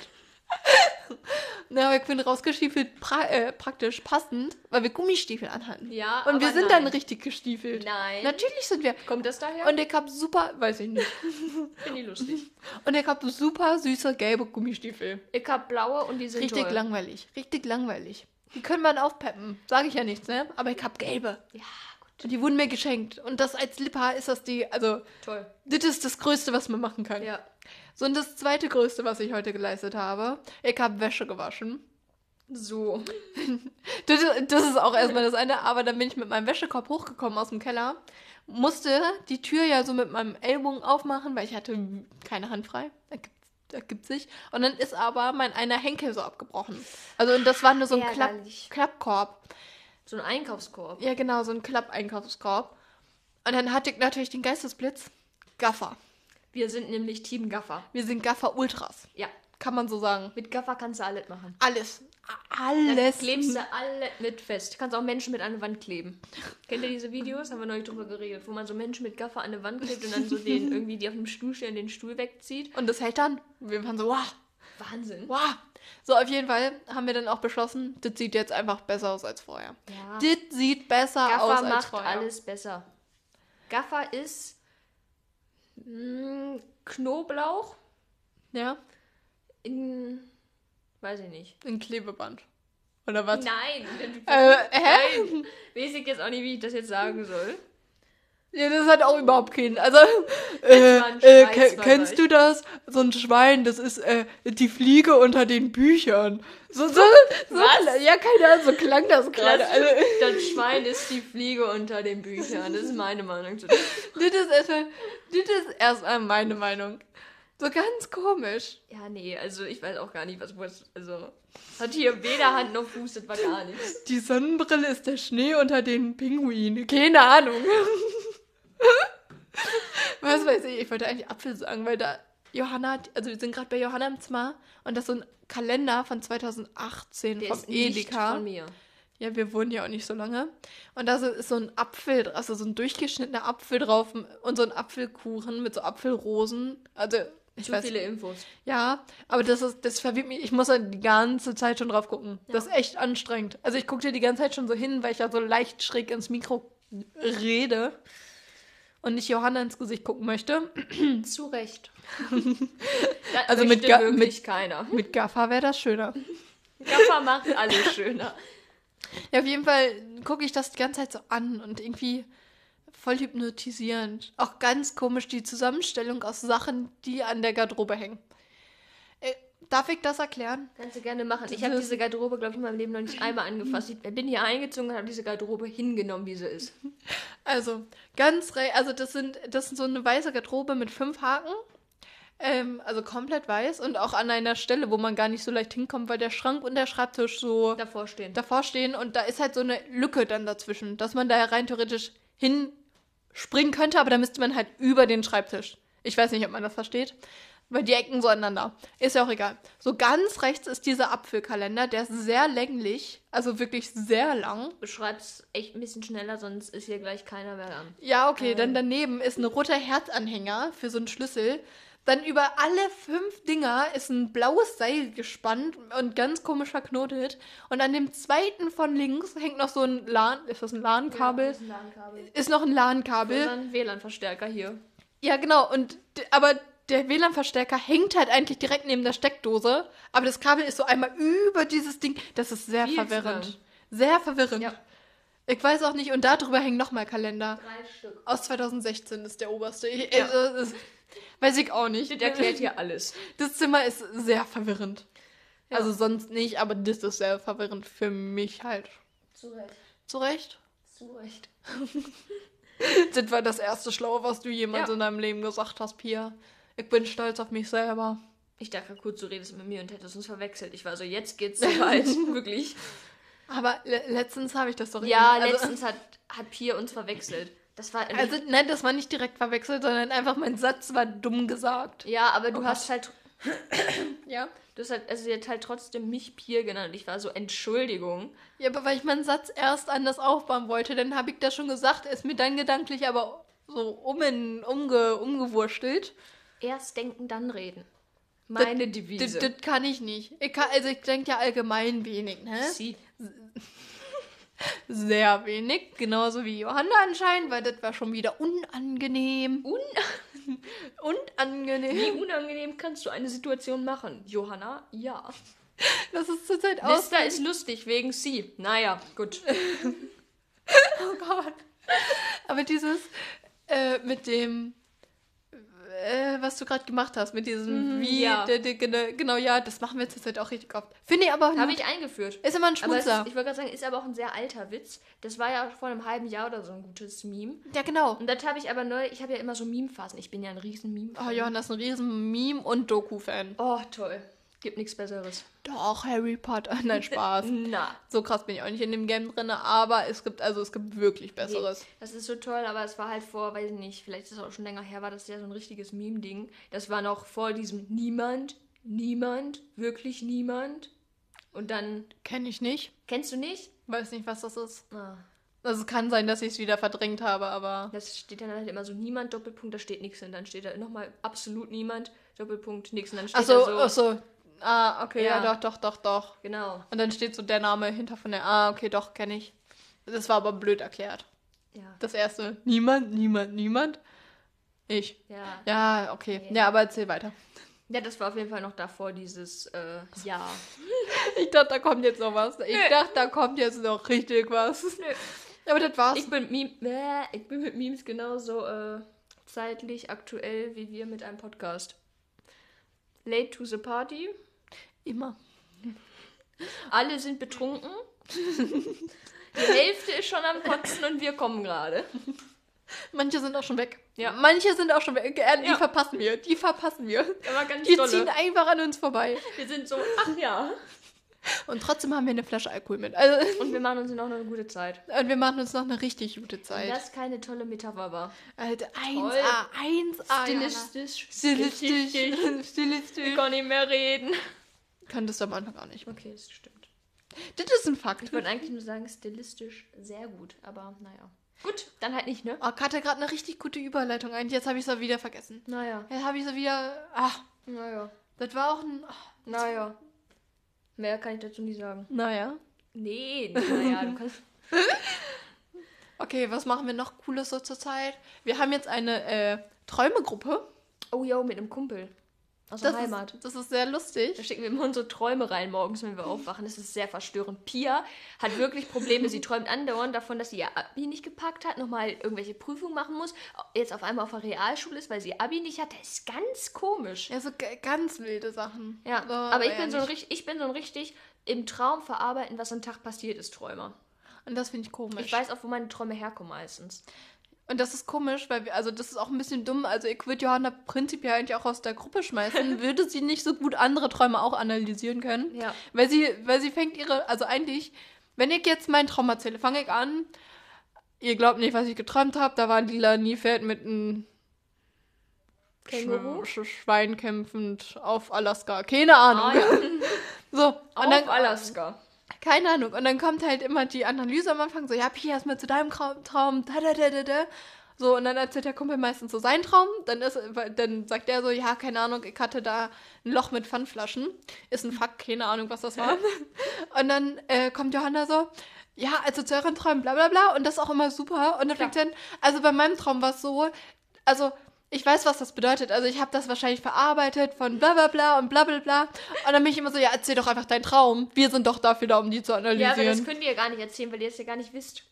Na, aber ich bin rausgestiefelt pra äh, praktisch passend, weil wir Gummistiefel anhatten. Ja, Und wir sind nein. dann richtig gestiefelt. Nein. Natürlich sind wir. Kommt das daher? Und ich hab super, weiß ich nicht. Finde ich lustig. Und ich hab super süße gelbe Gummistiefel. Ich hab blaue und die sind Richtig toll. langweilig. Richtig langweilig. Die können man aufpeppen. Sage ich ja nichts, ne? Aber ich hab gelbe. Ja, gut. Und die wurden mir geschenkt. Und das als Lipphaar ist das die, also, Toll. das ist das Größte, was man machen kann. Ja. So, und das zweite Größte, was ich heute geleistet habe, ich habe Wäsche gewaschen. So. Das, das ist auch erstmal das eine, aber dann bin ich mit meinem Wäschekorb hochgekommen aus dem Keller, musste die Tür ja so mit meinem Ellbogen aufmachen, weil ich hatte keine Hand frei. Ergibt, ergibt sich. Und dann ist aber mein einer Henkel so abgebrochen. Also, und das war nur so ein Klapp. Klappkorb. So ein Einkaufskorb. Ja, genau, so ein Klapp-Einkaufskorb. Und dann hatte ich natürlich den Geistesblitz. Gaffer. Wir sind nämlich Team Gaffer. Wir sind Gaffer-Ultras. Ja. Kann man so sagen. Mit Gaffer kannst du alles machen. Alles. Alles. klebst du alle mit fest. Du kannst auch Menschen mit an eine Wand kleben. Kennt ihr diese Videos? Haben wir neulich drüber geredet, wo man so Menschen mit Gaffer an eine Wand klebt und dann so den irgendwie, die auf dem Stuhl stehen, den Stuhl wegzieht. Und das hält dann. Wir waren so, wow, Wahnsinn. wow. So, auf jeden Fall haben wir dann auch beschlossen, das sieht jetzt einfach besser aus als vorher. Ja. Das sieht besser Gaffer aus als macht vorher. alles besser. Gaffer ist mh, Knoblauch Ja, in. Weiß ich nicht. ein Klebeband. Oder was? Nein. Äh, hä? Nein. Weiß ich jetzt auch nicht, wie ich das jetzt sagen soll. Ja, das hat auch überhaupt keinen. Also, äh, äh, kennst ich. du das? So ein Schwein, das ist äh, die Fliege unter den Büchern. So, so, so Was? Ja, keine Ahnung, so klang das gerade. Das, Also, das Schwein ist die Fliege unter den Büchern. Das ist meine Meinung das ist erstmal, das ist erstmal meine Meinung. So ganz komisch. Ja, nee, also ich weiß auch gar nicht, was was- Also, hat hier weder Hand noch Fuß, das war gar nichts. Die Sonnenbrille ist der Schnee unter den Pinguinen. Keine Ahnung. Was weiß ich, ich wollte eigentlich Apfel sagen, weil da Johanna, hat- also wir sind gerade bei Johanna im Zimmer und das ist so ein Kalender von 2018 Der vom ist nicht Edeka. von mir. Ja, wir wohnen ja auch nicht so lange. Und da ist so ein Apfel, also so ein durchgeschnittener Apfel drauf und so ein Apfelkuchen mit so Apfelrosen. Also, ich Zu weiß viele Infos. ja, aber das ist, das verwirrt mich. Ich muss da die ganze Zeit schon drauf gucken. Ja. Das ist echt anstrengend. Also ich gucke dir die ganze Zeit schon so hin, weil ich ja so leicht schräg ins Mikro rede und nicht Johanna ins Gesicht gucken möchte. Zu Recht. Das Also mit Ga- wirklich keiner. Mit Gaffer wäre das schöner. Gaffer macht alles schöner. Ja, auf jeden Fall gucke ich das die ganze Zeit so an und irgendwie voll hypnotisierend. Auch ganz komisch die Zusammenstellung aus Sachen, die an der Garderobe hängen. Darf ich das erklären? Kannst du gerne machen. Ich habe diese Garderobe, glaube ich, in meinem Leben noch nicht einmal angefasst. Ich bin hier eingezogen und habe diese Garderobe hingenommen, wie sie ist. Also, ganz re also das sind, das sind so eine weiße Garderobe mit fünf Haken. Ähm, also komplett weiß und auch an einer Stelle, wo man gar nicht so leicht hinkommt, weil der Schrank und der Schreibtisch so Davor stehen. davor stehen und da ist halt so eine Lücke dann dazwischen, dass man da rein theoretisch hinspringen könnte, aber da müsste man halt über den Schreibtisch. Ich weiß nicht, ob man das versteht, weil die Ecken so aneinander. Ist ja auch egal. So ganz rechts ist dieser Apfelkalender, der ist sehr länglich, also wirklich sehr lang. Beschreib's echt ein bisschen schneller, sonst ist hier gleich keiner mehr an. Ja, okay, Ähm. dann daneben ist ein roter Herzanhänger für so einen Schlüssel. Dann über alle fünf Dinger ist ein blaues Seil gespannt und ganz komisch verknotet. Und an dem zweiten von links hängt noch so ein LAN, ist das ein LAN-Kabel? ist ein LAN-Kabel. ist noch ein LAN-Kabel. Unseren WLAN-Verstärker hier. Ja, genau. Und aber der WLAN-Verstärker hängt halt eigentlich direkt neben der Steckdose. Aber das Kabel ist so einmal über dieses Ding. Das ist sehr Viel verwirrend. Sehr verwirrend. Ja. Ich weiß auch nicht. Und darüber hängen nochmal Kalender. Drei Stück. Aus 2016 ist der oberste. Ich, Ja. also, das weiß ich auch nicht. Das erklärt hier alles. Das Zimmer ist sehr verwirrend. Ja. Also sonst nicht, aber das ist sehr verwirrend für mich halt. Zu Recht. Zu Recht? Zu Recht. Das war das erste Schlaue, was du jemals Ja. in deinem Leben gesagt hast, Pia. Ich bin stolz auf mich selber. Ich dachte kurz, du redest mit mir und hättest uns verwechselt. Ich war so, jetzt geht's so weit. Wirklich. Aber le letztens habe ich das doch Ja, also, letztens hat, hat Pia uns verwechselt. Das war. Also, nein, das war nicht direkt verwechselt, sondern einfach mein Satz war dumm gesagt. ja, aber du Oh hast halt. Ja. Du hast halt, also sie hat halt trotzdem mich Pia genannt. Ich war so, Entschuldigung. Ja, aber weil ich meinen Satz erst anders aufbauen wollte, dann habe ich das schon gesagt, ist mir dann gedanklich aber so um in, umge, umgewurstelt. Erst denken, dann reden. Meine Das, Devise. das kann ich nicht. Ich kann, also ich denke ja allgemein wenig, ne? Sie. Sehr wenig, genauso wie Johanna anscheinend, weil das war schon wieder unangenehm. Un Unangenehm. Wie unangenehm kannst du eine Situation machen? Johanna, ja. Das ist zurzeit aus. Lista ist lustig wegen sie. Naja, gut. Oh Gott. Aber dieses äh, mit dem, äh, was du gerade gemacht hast, mit diesem Mhm, wie, ja. genau, genau, ja, das machen wir zurzeit auch richtig oft. Finde ich aber Habe gut. ich eingeführt. Ist immer ein Schmutzer. ich wollte gerade sagen, ist aber auch ein sehr alter Witz. Das war ja vor einem halben Jahr oder so ein gutes Meme. ja, genau. Und das habe ich aber neu, ich habe ja immer so Meme-Phasen. Ich bin ja ein riesen meme Oh, Johanna ist ein riesen Meme- und Doku-Fan. Oh, toll. Gibt nichts Besseres. Doch, Harry Potter. Nein, Spaß. Na. so krass bin ich auch nicht in dem Game drin, aber es gibt, also es gibt wirklich Besseres. Nee, das ist so toll, aber es war halt vor, weiß ich nicht, vielleicht ist es auch schon länger her, war das ja so ein richtiges Meme-Ding. Das war noch vor diesem Niemand, niemand, wirklich niemand. Und dann, Kenne ich nicht. kennst du nicht? Weiß nicht, was das ist. Ah, Also es kann sein, dass ich es wieder verdrängt habe, aber. das steht dann halt immer so niemand, Doppelpunkt, da steht nichts und dann steht da nochmal absolut niemand, Doppelpunkt, nichts und dann steht Achso, da so. achso. Ah, okay, ja. Ja. doch, doch, doch, doch. Genau. Und dann steht so der Name hinter von der. Ah, okay, doch, kenne ich. Das war aber blöd erklärt. Ja. Das erste. Niemand, niemand, niemand. Ich. Ja. Ja, okay. Okay. Ja, aber erzähl weiter. Ja, das war auf jeden Fall noch davor, dieses äh, Ja. Ich dachte, da kommt jetzt noch was. Ich Nö. dachte, da kommt jetzt noch richtig was. Aber das war's. Ich bin, Meme, äh, ich bin mit Memes genauso äh, zeitlich aktuell wie wir mit einem Podcast. Late to the party. Immer. Alle sind betrunken. Die Hälfte ist schon am Kotzen und wir kommen gerade. Manche sind auch schon weg. Ja. Manche sind auch schon weg. Äh, Die Ja. verpassen wir. Die verpassen wir. Aber ganz Die dolle. ziehen einfach an uns vorbei. Wir sind so, ach ja. Und trotzdem haben wir eine Flasche Alkohol mit. Also, Und wir machen uns noch eine gute Zeit. und wir machen uns noch eine richtig gute Zeit. das keine tolle Metapher war. Alter, Toll. 1A, 1A. Stilistisch. Stilistisch. Ich Stilistisch. kann nicht mehr reden. Könntest du am Anfang auch nicht. Okay, das stimmt. Das ist ein Fakt. Ich wollte eigentlich nur sagen, stilistisch sehr gut, aber naja. Gut, dann halt nicht, ne? Oh, Kat hat gerade eine richtig gute Überleitung eigentlich. Jetzt habe ich es wieder vergessen. Naja. Jetzt habe ich es wieder. Ach, Naja. das war auch ein. ach, Naja. Mehr kann ich dazu nicht sagen. naja. Nee, naja, du kannst. Okay, was machen wir noch Cooles so zur Zeit? Wir haben jetzt eine äh, Träumegruppe. Oh yo, mit einem Kumpel. Aus der Heimat. Ist, das ist sehr Da lustig. schicken wir immer unsere Träume rein morgens, wenn wir aufwachen. Das ist sehr verstörend. Pia hat wirklich Probleme. Sie träumt andauernd davon, dass sie ihr Abi nicht gepackt hat, nochmal irgendwelche Prüfungen machen muss, jetzt auf einmal auf der Realschule ist, weil sie Abi nicht hat. Das ist ganz komisch. Ja, so ganz wilde Sachen. Ja, So, aber ich ja bin, so ein, richtig- ich bin so ein richtig im Traum verarbeiten, was am Tag passiert ist, Träumer. Und das finde ich komisch. Ich weiß auch, wo meine Träume herkommen meistens. Und das ist komisch, weil wir, also das ist auch ein bisschen dumm. Also ich würde Johanna prinzipiell eigentlich auch aus der Gruppe schmeißen, würde sie nicht so gut andere Träume auch analysieren können. Ja. Weil sie, weil sie fängt ihre, also eigentlich, wenn ich jetzt meinen Traum erzähle, fange ich an. Ihr glaubt nicht, was ich geträumt habe. Da war ein lila Niefeld mit einem Känguru? Sch Sch Schwein kämpfend auf Alaska. Keine Ahnung. Ah, ja. So, und Auf dann, Alaska. Keine Ahnung. Und dann kommt halt immer die Analyse am Anfang so, ja, Pia, erstmal zu deinem Traum, da, da, da, da, da. So, und dann erzählt der Kumpel meistens so seinen Traum. Dann, ist, dann sagt er so, ja, keine Ahnung, ich hatte da ein Loch mit Pfandflaschen. Ist ein Fakt, keine Ahnung, was das war. und dann äh, kommt Johanna so, ja, also zu euren Träumen, bla bla bla. Und das ist auch immer super. Und dann fängt dann, also bei meinem Traum war es so, also ich weiß, was das bedeutet. Also ich habe das wahrscheinlich verarbeitet von bla bla bla und bla bla bla. Und dann bin ich immer so, ja, erzähl doch einfach deinen Traum. Wir sind doch dafür da, um die zu Ja, aber das analysieren. könnt ihr ja gar nicht erzählen, weil ihr es ja gar nicht wisst.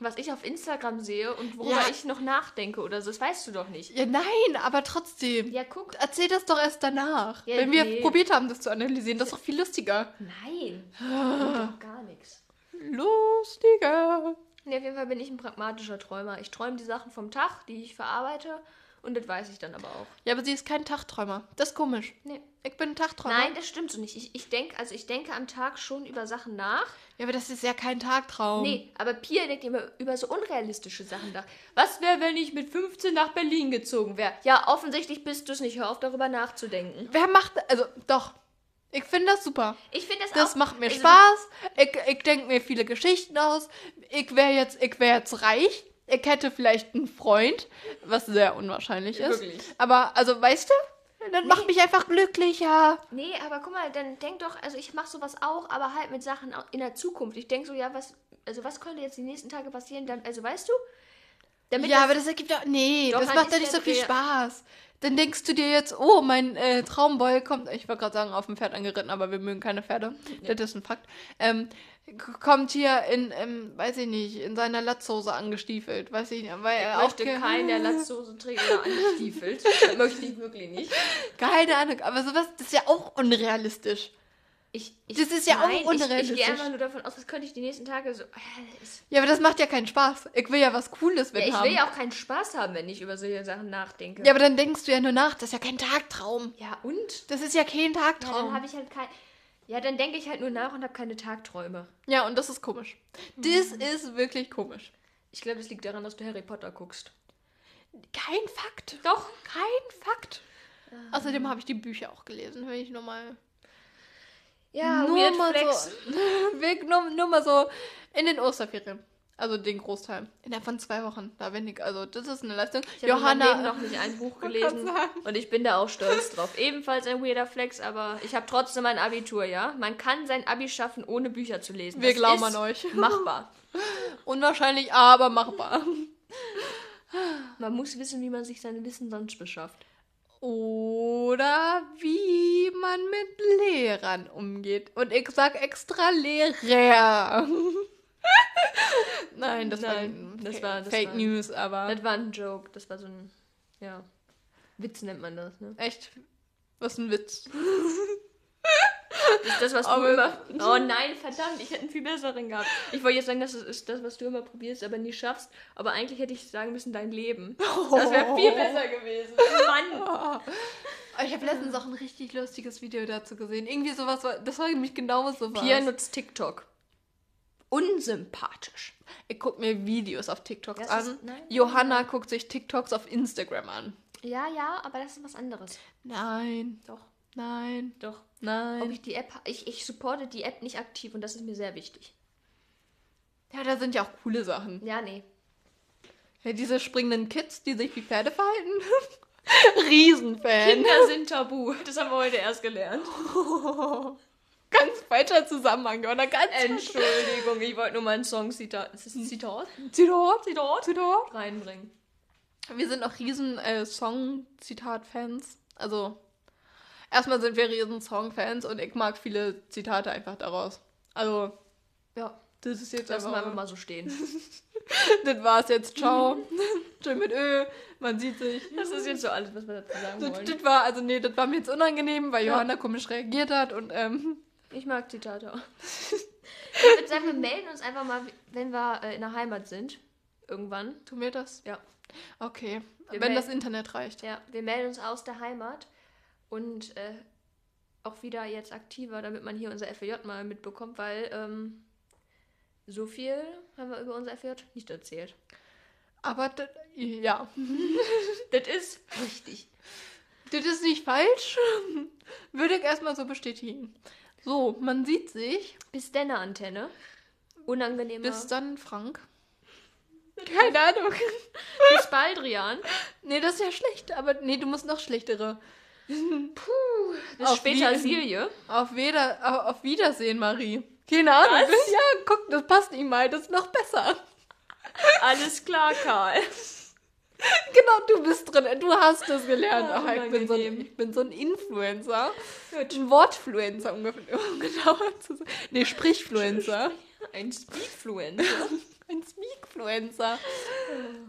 Was ich auf Instagram sehe und worüber Ja. ich noch nachdenke oder so, das weißt du doch nicht. ja, nein, aber trotzdem. Ja, guck. Erzähl das doch erst danach. Ja, wenn wir nee. probiert haben, das zu analysieren. Das ist doch viel lustiger. Nein. doch gar nichts. Lustiger. Nee, auf jeden Fall bin ich ein pragmatischer Träumer. Ich träume die Sachen vom Tag, die ich verarbeite und das weiß ich dann aber auch. Ja, aber sie ist kein Tagträumer. Das ist komisch. Nee. Ich bin ein Tagträumer. Nein, das stimmt so nicht. Ich, ich denke, also ich denke am Tag schon über Sachen nach. Ja, aber das ist ja kein Tagtraum. Nee, aber Pia denkt immer über so unrealistische Sachen nach. Was wäre, wenn ich mit 15 nach Berlin gezogen wäre? Ja, offensichtlich bist du es nicht. Hör auf, darüber nachzudenken. Wer macht. Also, doch. Ich finde das super. Ich finde das, Das auch, macht mir also, Spaß. Ich, ich denke mir viele Geschichten aus. Ich wäre jetzt, ich wär jetzt reich. Ich hätte vielleicht einen Freund, was sehr unwahrscheinlich ist. Wirklich. Aber, also, weißt du? Das macht mich einfach glücklicher. Nee, aber guck mal, dann denk doch, also ich mache sowas auch, aber halt mit Sachen in der Zukunft. Ich denke so, ja, was, also was könnte jetzt die nächsten Tage passieren? Dann, also weißt du? Damit ja, das- aber das ergibt ja. Nee, Doch, das macht ja nicht so viel Spaß. Dann denkst du dir jetzt, oh, mein äh, Traumboy kommt. Ich wollte gerade sagen, auf dem Pferd angeritten, aber wir mögen keine Pferde. Das ist ein Fakt. Ähm, kommt hier in, ähm, weiß ich nicht, in seiner Latzhose angestiefelt. Weiß ich nicht, weil ich er auch. möchte ge- keinen, der Latzhose trägt oder angestiefelt. Möchte ich wirklich nicht. Keine Ahnung, aber sowas, das ist ja auch unrealistisch. Ich, ich, Das ist ja auch nein, Ich, ich unrealistisch. gehe einfach nur davon aus, was könnte ich die nächsten Tage so. Ist- Ja, aber das macht ja keinen Spaß. Ich will ja was Cooles mit Ja, ich haben. will ja auch keinen Spaß haben, wenn ich über solche Sachen nachdenke. ja, aber dann denkst du ja nur nach. Das ist ja kein Tagtraum. Ja, und? Das ist ja kein Ja, dann Tagtraum. habe ich halt kein. Ja, dann denke ich halt nur nach und habe keine Tagträume. Ja, und das ist komisch. Das ist wirklich komisch. Ich glaube, das liegt daran, dass du Harry Potter guckst. Kein Fakt. Doch. Kein Fakt. Außerdem habe ich die Bücher auch gelesen, wenn ich nur mal. Ja, nur mal Flex. so. nur, nur mal so in den Osterferien. Also den Großteil. Innerhalb von zwei Wochen. Da bin ich. Also, das ist eine Leistung. Ich Johanna. noch nicht ein Buch gelesen und ich bin da auch stolz drauf. Ebenfalls ein weirder Flex, aber ich habe trotzdem ein Abitur, ja? Man kann sein Abi schaffen, ohne Bücher zu lesen. Wir Das glauben an euch. Machbar. Unwahrscheinlich, aber machbar. Man muss wissen, wie man sich sein Wissen sonst beschafft. Oder wie man mit Lehrern umgeht. Und ich sag extra Lehrer. Nein, das Nein, war, das war- das Fake war- News, aber Das war ein Joke, das war so ein, ja, Witz nennt man das, ne? echt, was ein Witz. Das ist das, was du Aber- immer... Oh nein, verdammt, ich hätte einen viel besseren gehabt. Ich wollte jetzt sagen, das ist das, was du immer probierst, aber nie schaffst. Aber eigentlich hätte ich sagen müssen, dein Leben. Das wäre viel besser gewesen. Mann. Ich habe letztens auch ein richtig lustiges Video dazu gesehen. Irgendwie sowas, war- das war nämlich genau so was. Pia nutzt TikTok. Unsympathisch. Ich guck mir Videos auf TikToks Das ist- an. nein, Johanna guckt sich TikToks auf Instagram an. Ja, ja, aber das ist was anderes. Nein, Doch, nein, doch. Ob nein. ich die App... Ich, ich supporte die App nicht aktiv und das ist mir sehr wichtig. Ja, da sind ja auch coole Sachen. Ja, nee. Ja, diese springenden Kids, die sich wie Pferde verhalten. Riesenfan. Kinder sind tabu. Das haben wir heute erst gelernt. Ganz falscher Zusammenhang, oder? Ganz Entschuldigung, ich wollte nur mal ein Song-Zitat. Ist das ein Zitat? Zitat, Zitat, Zitat. Reinbringen. Wir sind auch riesen äh, Song-Zitat-Fans. Also, erstmal sind wir riesen Song-Fans und ich mag viele Zitate einfach daraus. Also, Ja, das ist jetzt lassen wir einfach einfach mal so stehen. Das war's jetzt, ciao. Tschö mit Ö, man sieht sich. Das ist jetzt so alles, was wir dazu sagen Das, wollen. das war, also nee, das war mir jetzt unangenehm, weil Ja. Johanna komisch reagiert hat und ähm, Ich mag Zitate auch. Ich würde sagen, wir melden uns einfach mal, wenn wir äh, in der Heimat sind. Irgendwann. tu mir das? Ja. Okay, Wir wenn das Internet reicht. Ja, wir melden uns aus der Heimat und äh, auch wieder jetzt aktiver, damit man hier unser FJ mal mitbekommt, weil ähm, so viel haben wir über unser FJ nicht erzählt. Aber das, ja, Das ist richtig. das ist nicht falsch. Würde ich erstmal so bestätigen. So, man sieht sich. Bis denn Antenne. Unangenehmer. Bis dann, Frank. Keine Ahnung. Bis bald, Rian. Nee, das ist ja schlecht, aber nee, du musst noch schlechtere. Bis Auf später, Silje. Auf, Weder, auf Wiedersehen, Marie. Keine Ahnung. Was? Ja, guck, das passt ihm mal, das ist noch besser. Alles klar, Karl. Genau, du bist drin, du hast es gelernt. Ah, Ach, ich, bin so ein, ich bin so ein Influencer. Gut. Ein Wortfluencer, ungefähr, um genauer zu sein. Nee, Sprichfluencer. Ein Speedfluencer. Ein Speakfluencer.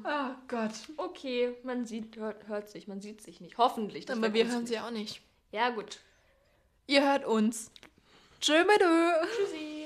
Oh Gott. Okay, man sieht, hört, hört sich, man sieht sich nicht. Hoffentlich. das Aber wir hören sie auch nicht. Ja, gut. Ihr hört uns. Tschö. Tschüssi.